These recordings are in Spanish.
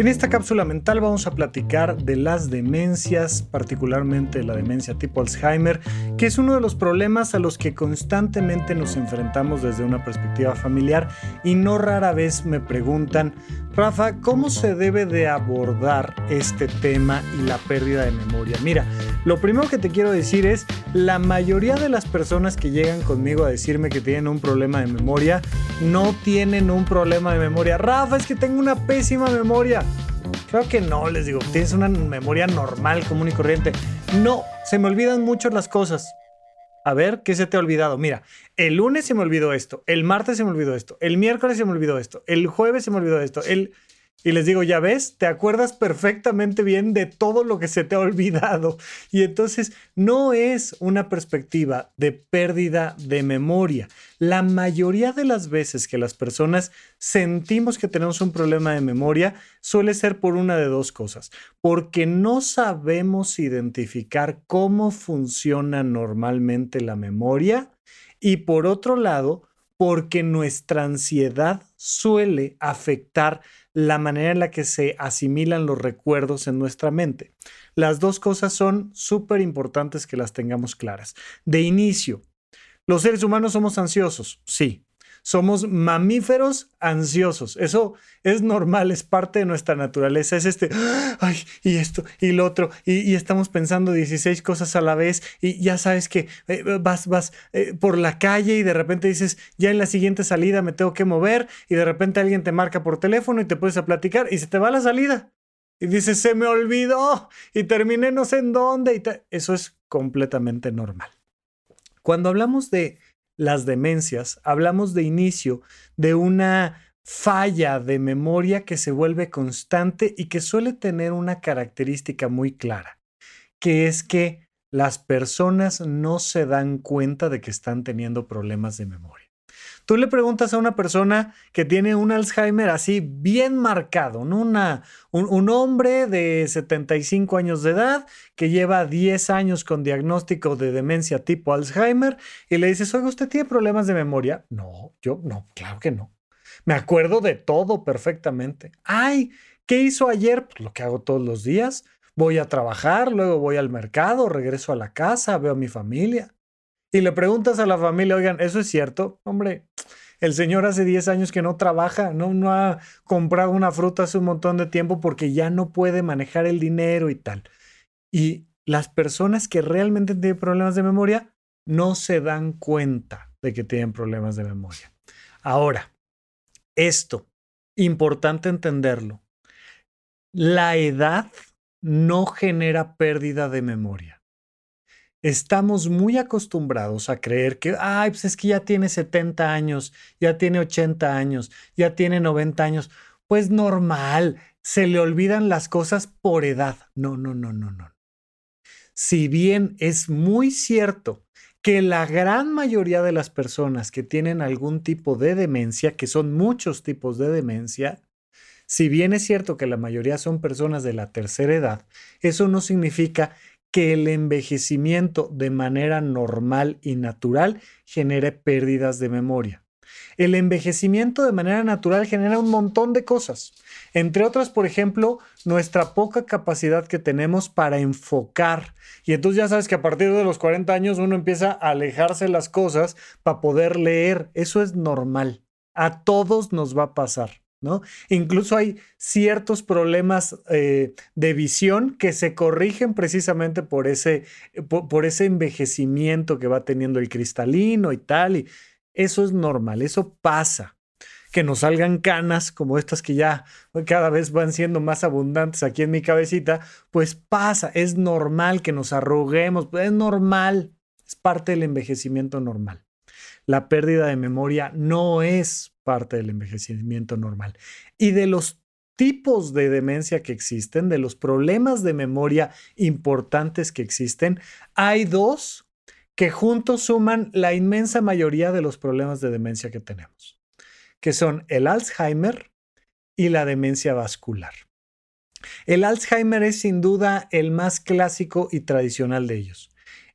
En esta cápsula mental vamos a platicar de las demencias, particularmente la demencia tipo Alzheimer, que es uno de los problemas a los que constantemente nos enfrentamos desde una perspectiva familiar y no rara vez me preguntan, Rafa, ¿cómo se debe de abordar este tema y la pérdida de memoria? Mira, lo primero que te quiero decir es, la mayoría de las personas que llegan conmigo a decirme que tienen un problema de memoria, no tienen un problema de memoria. Rafa, es que tengo una pésima memoria. Creo que no, les digo, tienes una memoria normal, común y corriente. No, se me olvidan mucho las cosas. A ver, ¿qué se te ha olvidado? Mira, el lunes se me olvidó esto, el martes se me olvidó esto, el miércoles se me olvidó esto, el jueves se me olvidó esto, el... Y les digo, ya ves, te acuerdas perfectamente bien de todo lo que se te ha olvidado. Y entonces no es una perspectiva de pérdida de memoria. La mayoría de las veces que las personas sentimos que tenemos un problema de memoria suele ser por una de dos cosas. Porque no sabemos identificar cómo funciona normalmente la memoria. Y por otro lado, porque nuestra ansiedad suele afectar la manera en la que se asimilan los recuerdos en nuestra mente. Las dos cosas son súper importantes que las tengamos claras. De inicio, ¿los seres humanos somos ansiosos? Sí. Somos mamíferos ansiosos. Eso es normal, es parte de nuestra naturaleza. Es este, ay, y esto, y lo otro, y, estamos pensando 16 cosas a la vez, y ya sabes que eh, vas, vas eh, por la calle y de repente dices, ya en la siguiente salida me tengo que mover, y de repente alguien te marca por teléfono y te puedes a platicar, y se te va la salida. Y dices, se me olvidó, y terminé no sé en dónde. Y Eso es completamente normal. Cuando hablamos de las demencias, hablamos de inicio de una falla de memoria que se vuelve constante y que suele tener una característica muy clara, que es que las personas no se dan cuenta de que están teniendo problemas de memoria. Tú le preguntas a una persona que tiene un Alzheimer así bien marcado, ¿no? Una, un, hombre de 75 años de edad que lleva 10 años con diagnóstico de demencia tipo Alzheimer y le dices, oiga, ¿usted tiene problemas de memoria? No, yo no, claro que no. Me acuerdo de todo perfectamente. Ay, ¿qué hizo ayer? Pues lo que hago todos los días. Voy a trabajar, luego voy al mercado, regreso a la casa, veo a mi familia y le preguntas a la familia, oigan, ¿eso es cierto? Hombre, el señor hace 10 años que no trabaja, no, no ha comprado una fruta hace un montón de tiempo porque ya no puede manejar el dinero y tal. Y las personas que realmente tienen problemas de memoria no se dan cuenta de que tienen problemas de memoria. Ahora, esto, importante entenderlo, la edad no genera pérdida de memoria estamos muy acostumbrados a creer que, ay, pues es que ya tiene 70 años, ya tiene 80 años, ya tiene 90 años. Pues normal, se le olvidan las cosas por edad. No, no, no, no, no. Si bien es muy cierto que la gran mayoría de las personas que tienen algún tipo de demencia, que son muchos tipos de demencia, si bien es cierto que la mayoría son personas de la tercera edad, eso no significa que el envejecimiento de manera normal y natural genere pérdidas de memoria. El envejecimiento de manera natural genera un montón de cosas, entre otras, por ejemplo, nuestra poca capacidad que tenemos para enfocar. Y entonces ya sabes que a partir de los 40 años uno empieza a alejarse las cosas para poder leer. Eso es normal. A todos nos va a pasar. Incluso hay ciertos problemas eh, de visión que se corrigen precisamente por ese, por, ese envejecimiento que va teniendo el cristalino y tal. Y eso es normal, eso pasa. Que nos salgan canas como estas que ya cada vez van siendo más abundantes aquí en mi cabecita, pues pasa, es normal que nos arruguemos, es normal, es parte del envejecimiento normal. La pérdida de memoria no es parte del envejecimiento normal. Y de los tipos de demencia que existen, de los problemas de memoria importantes que existen, hay dos que juntos suman la inmensa mayoría de los problemas de demencia que tenemos, que son el Alzheimer y la demencia vascular. El Alzheimer es sin duda el más clásico y tradicional de ellos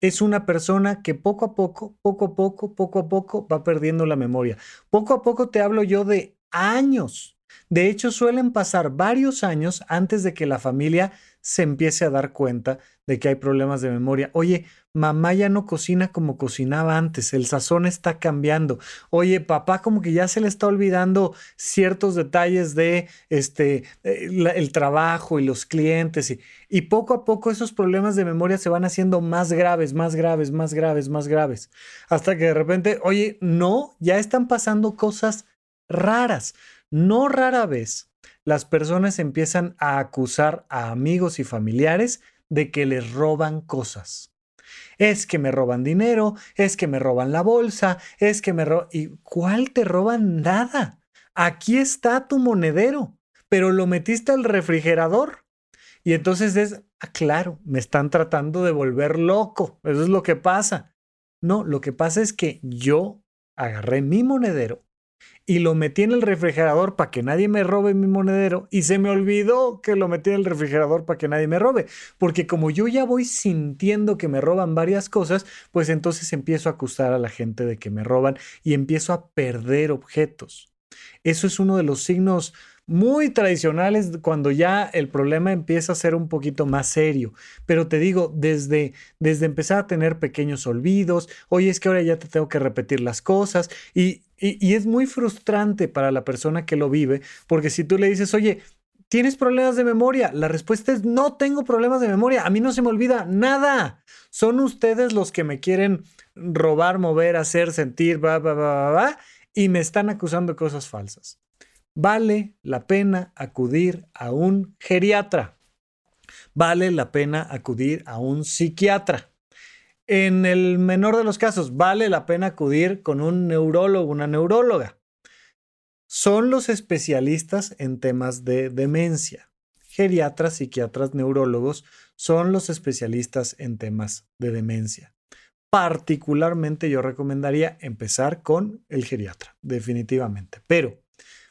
es una persona que poco a poco, poco a poco, poco a poco va perdiendo la memoria. Poco a poco te hablo yo de años. De hecho, suelen pasar varios años antes de que la familia se empiece a dar cuenta de que hay problemas de memoria. Oye, mamá ya no cocina como cocinaba antes, el sazón está cambiando. Oye, papá como que ya se le está olvidando ciertos detalles de este eh, el trabajo y los clientes y, y poco a poco esos problemas de memoria se van haciendo más graves, más graves, más graves, más graves, hasta que de repente, oye, no, ya están pasando cosas raras. No rara vez las personas empiezan a acusar a amigos y familiares de que les roban cosas. Es que me roban dinero, es que me roban la bolsa, es que me roban... ¿Y cuál te roban nada? Aquí está tu monedero, pero lo metiste al refrigerador. Y entonces es, ah, claro, me están tratando de volver loco. Eso es lo que pasa. No, lo que pasa es que yo agarré mi monedero, y lo metí en el refrigerador para que nadie me robe mi monedero y se me olvidó que lo metí en el refrigerador para que nadie me robe, porque como yo ya voy sintiendo que me roban varias cosas, pues entonces empiezo a acusar a la gente de que me roban y empiezo a perder objetos. Eso es uno de los signos muy tradicionales cuando ya el problema empieza a ser un poquito más serio. Pero te digo, desde, desde empezar a tener pequeños olvidos, oye, es que ahora ya te tengo que repetir las cosas y, y, es muy frustrante para la persona que lo vive, porque si tú le dices, oye, ¿Tienes problemas de memoria? La respuesta es no tengo problemas de memoria. A mí no se me olvida nada. Son ustedes los que me quieren robar, mover, hacer, sentir, va, va, va, va, y me están acusando de cosas falsas vale la pena acudir a un geriatra. Vale la pena acudir a un psiquiatra. En el menor de los casos, vale la pena acudir con un neurólogo, una neuróloga. Son los especialistas en temas de demencia. Geriatras, psiquiatras, neurólogos son los especialistas en temas de demencia. Particularmente yo recomendaría empezar con el geriatra, definitivamente. Pero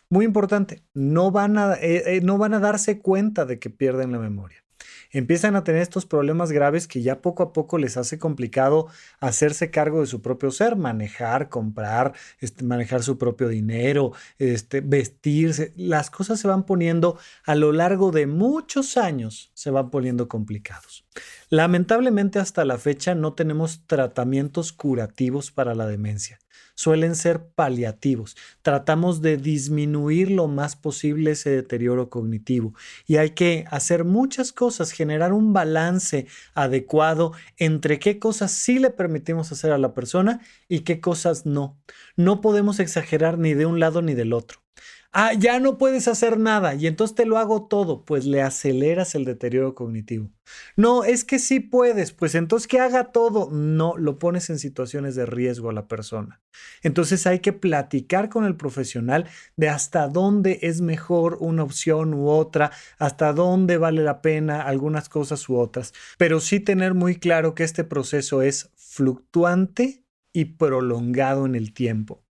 muy importante, no van, a, eh, eh, no van a darse cuenta de que pierden la memoria. Empiezan a tener estos problemas graves que ya poco a poco les hace complicado hacerse cargo de su propio ser, manejar, comprar, este, manejar su propio dinero, este, vestirse. Las cosas se van poniendo a lo largo de muchos años, se van poniendo complicados. Lamentablemente hasta la fecha no tenemos tratamientos curativos para la demencia suelen ser paliativos. Tratamos de disminuir lo más posible ese deterioro cognitivo y hay que hacer muchas cosas, generar un balance adecuado entre qué cosas sí le permitimos hacer a la persona y qué cosas no. No podemos exagerar ni de un lado ni del otro. Ah, ya no puedes hacer nada y entonces te lo hago todo, pues le aceleras el deterioro cognitivo. No, es que sí puedes, pues entonces que haga todo. No, lo pones en situaciones de riesgo a la persona. Entonces hay que platicar con el profesional de hasta dónde es mejor una opción u otra, hasta dónde vale la pena algunas cosas u otras, pero sí tener muy claro que este proceso es fluctuante y prolongado en el tiempo.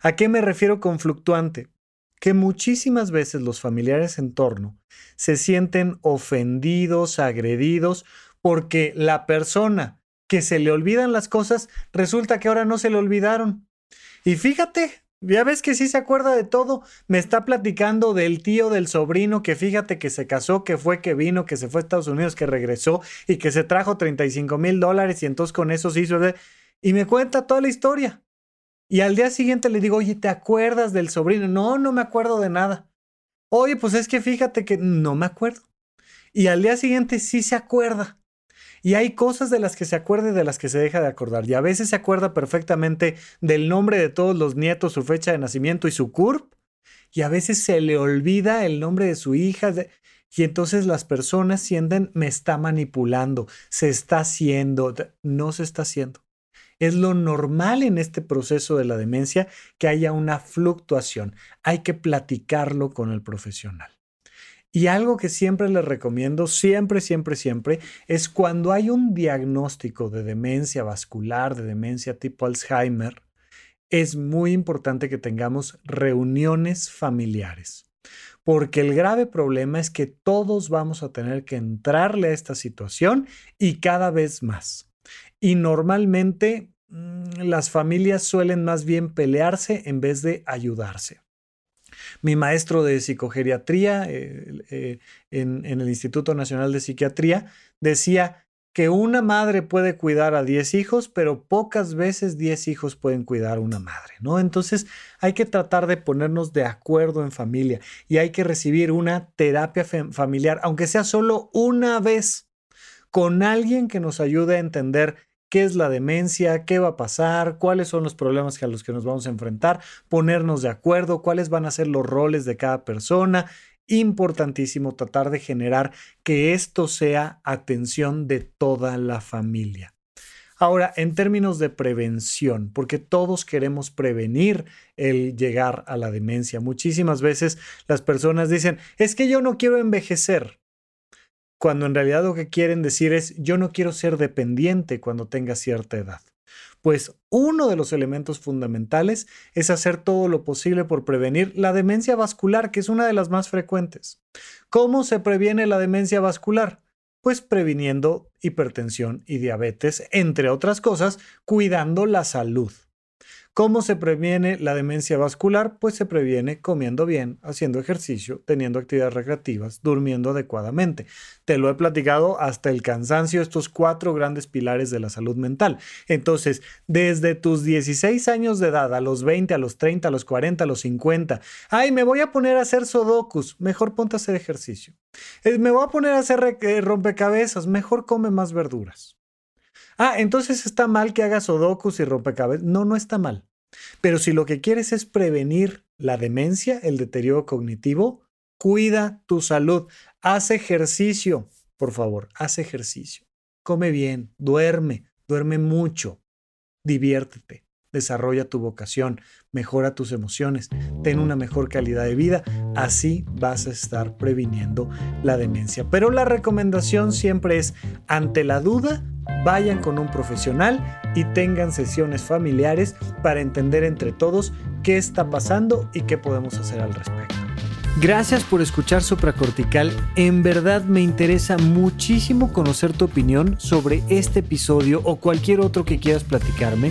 ¿A qué me refiero con fluctuante? Que muchísimas veces los familiares en torno se sienten ofendidos, agredidos, porque la persona que se le olvidan las cosas resulta que ahora no se le olvidaron. Y fíjate, ya ves que sí se acuerda de todo. Me está platicando del tío, del sobrino, que fíjate que se casó, que fue, que vino, que se fue a Estados Unidos, que regresó y que se trajo 35 mil dólares y entonces con eso se hizo. Y me cuenta toda la historia. Y al día siguiente le digo, oye, ¿te acuerdas del sobrino? No, no me acuerdo de nada. Oye, pues es que fíjate que no me acuerdo. Y al día siguiente sí se acuerda. Y hay cosas de las que se acuerda y de las que se deja de acordar. Y a veces se acuerda perfectamente del nombre de todos los nietos, su fecha de nacimiento y su CURP. Y a veces se le olvida el nombre de su hija. Y entonces las personas sienten, me está manipulando, se está haciendo, no se está haciendo. Es lo normal en este proceso de la demencia que haya una fluctuación. Hay que platicarlo con el profesional. Y algo que siempre les recomiendo, siempre, siempre, siempre, es cuando hay un diagnóstico de demencia vascular, de demencia tipo Alzheimer, es muy importante que tengamos reuniones familiares. Porque el grave problema es que todos vamos a tener que entrarle a esta situación y cada vez más. Y normalmente las familias suelen más bien pelearse en vez de ayudarse. Mi maestro de psicogeriatría eh, eh, en, el Instituto Nacional de Psiquiatría decía que una madre puede cuidar a 10 hijos, pero pocas veces 10 hijos pueden cuidar a una madre, ¿no? Entonces hay que tratar de ponernos de acuerdo en familia y hay que recibir una terapia familiar, aunque sea solo una vez, con alguien que nos ayude a entender qué es la demencia, qué va a pasar, cuáles son los problemas a los que nos vamos a enfrentar, ponernos de acuerdo, cuáles van a ser los roles de cada persona. Importantísimo tratar de generar que esto sea atención de toda la familia. Ahora, en términos de prevención, porque todos queremos prevenir el llegar a la demencia. Muchísimas veces las personas dicen, es que yo no quiero envejecer cuando en realidad lo que quieren decir es yo no quiero ser dependiente cuando tenga cierta edad. Pues uno de los elementos fundamentales es hacer todo lo posible por prevenir la demencia vascular, que es una de las más frecuentes. ¿Cómo se previene la demencia vascular? Pues previniendo hipertensión y diabetes, entre otras cosas, cuidando la salud. ¿Cómo se previene la demencia vascular? Pues se previene comiendo bien, haciendo ejercicio, teniendo actividades recreativas, durmiendo adecuadamente. Te lo he platicado hasta el cansancio, estos cuatro grandes pilares de la salud mental. Entonces, desde tus 16 años de edad, a los 20, a los 30, a los 40, a los 50, ay, me voy a poner a hacer sudokus, mejor ponte a hacer ejercicio. Eh, me voy a poner a hacer eh, rompecabezas, mejor come más verduras. Ah, entonces está mal que hagas sudokus y rompecabezas. No, no está mal. Pero si lo que quieres es prevenir la demencia, el deterioro cognitivo, cuida tu salud. Haz ejercicio, por favor, haz ejercicio. Come bien, duerme, duerme mucho, diviértete, desarrolla tu vocación, mejora tus emociones, ten una mejor calidad de vida, así vas a estar previniendo la demencia. Pero la recomendación siempre es, ante la duda, vayan con un profesional y tengan sesiones familiares para entender entre todos qué está pasando y qué podemos hacer al respecto. Gracias por escuchar Supracortical. En verdad me interesa muchísimo conocer tu opinión sobre este episodio o cualquier otro que quieras platicarme.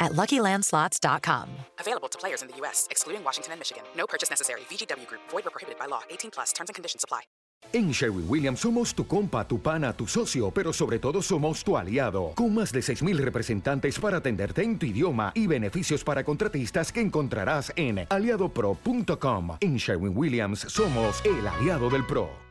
at LuckyLandSlots.com. Available to players in the U.S., excluding Washington and Michigan. No purchase necessary. VGW Group. Void where prohibited by law. 18 plus. Terms and conditions apply. En Sherwin Williams somos tu compa, tu pana, tu socio, pero sobre todo somos tu aliado. Con más de 6.000 representantes para atenderte en tu idioma y beneficios para contratistas que encontrarás en aliadopro.com. En Sherwin Williams somos el aliado del PRO.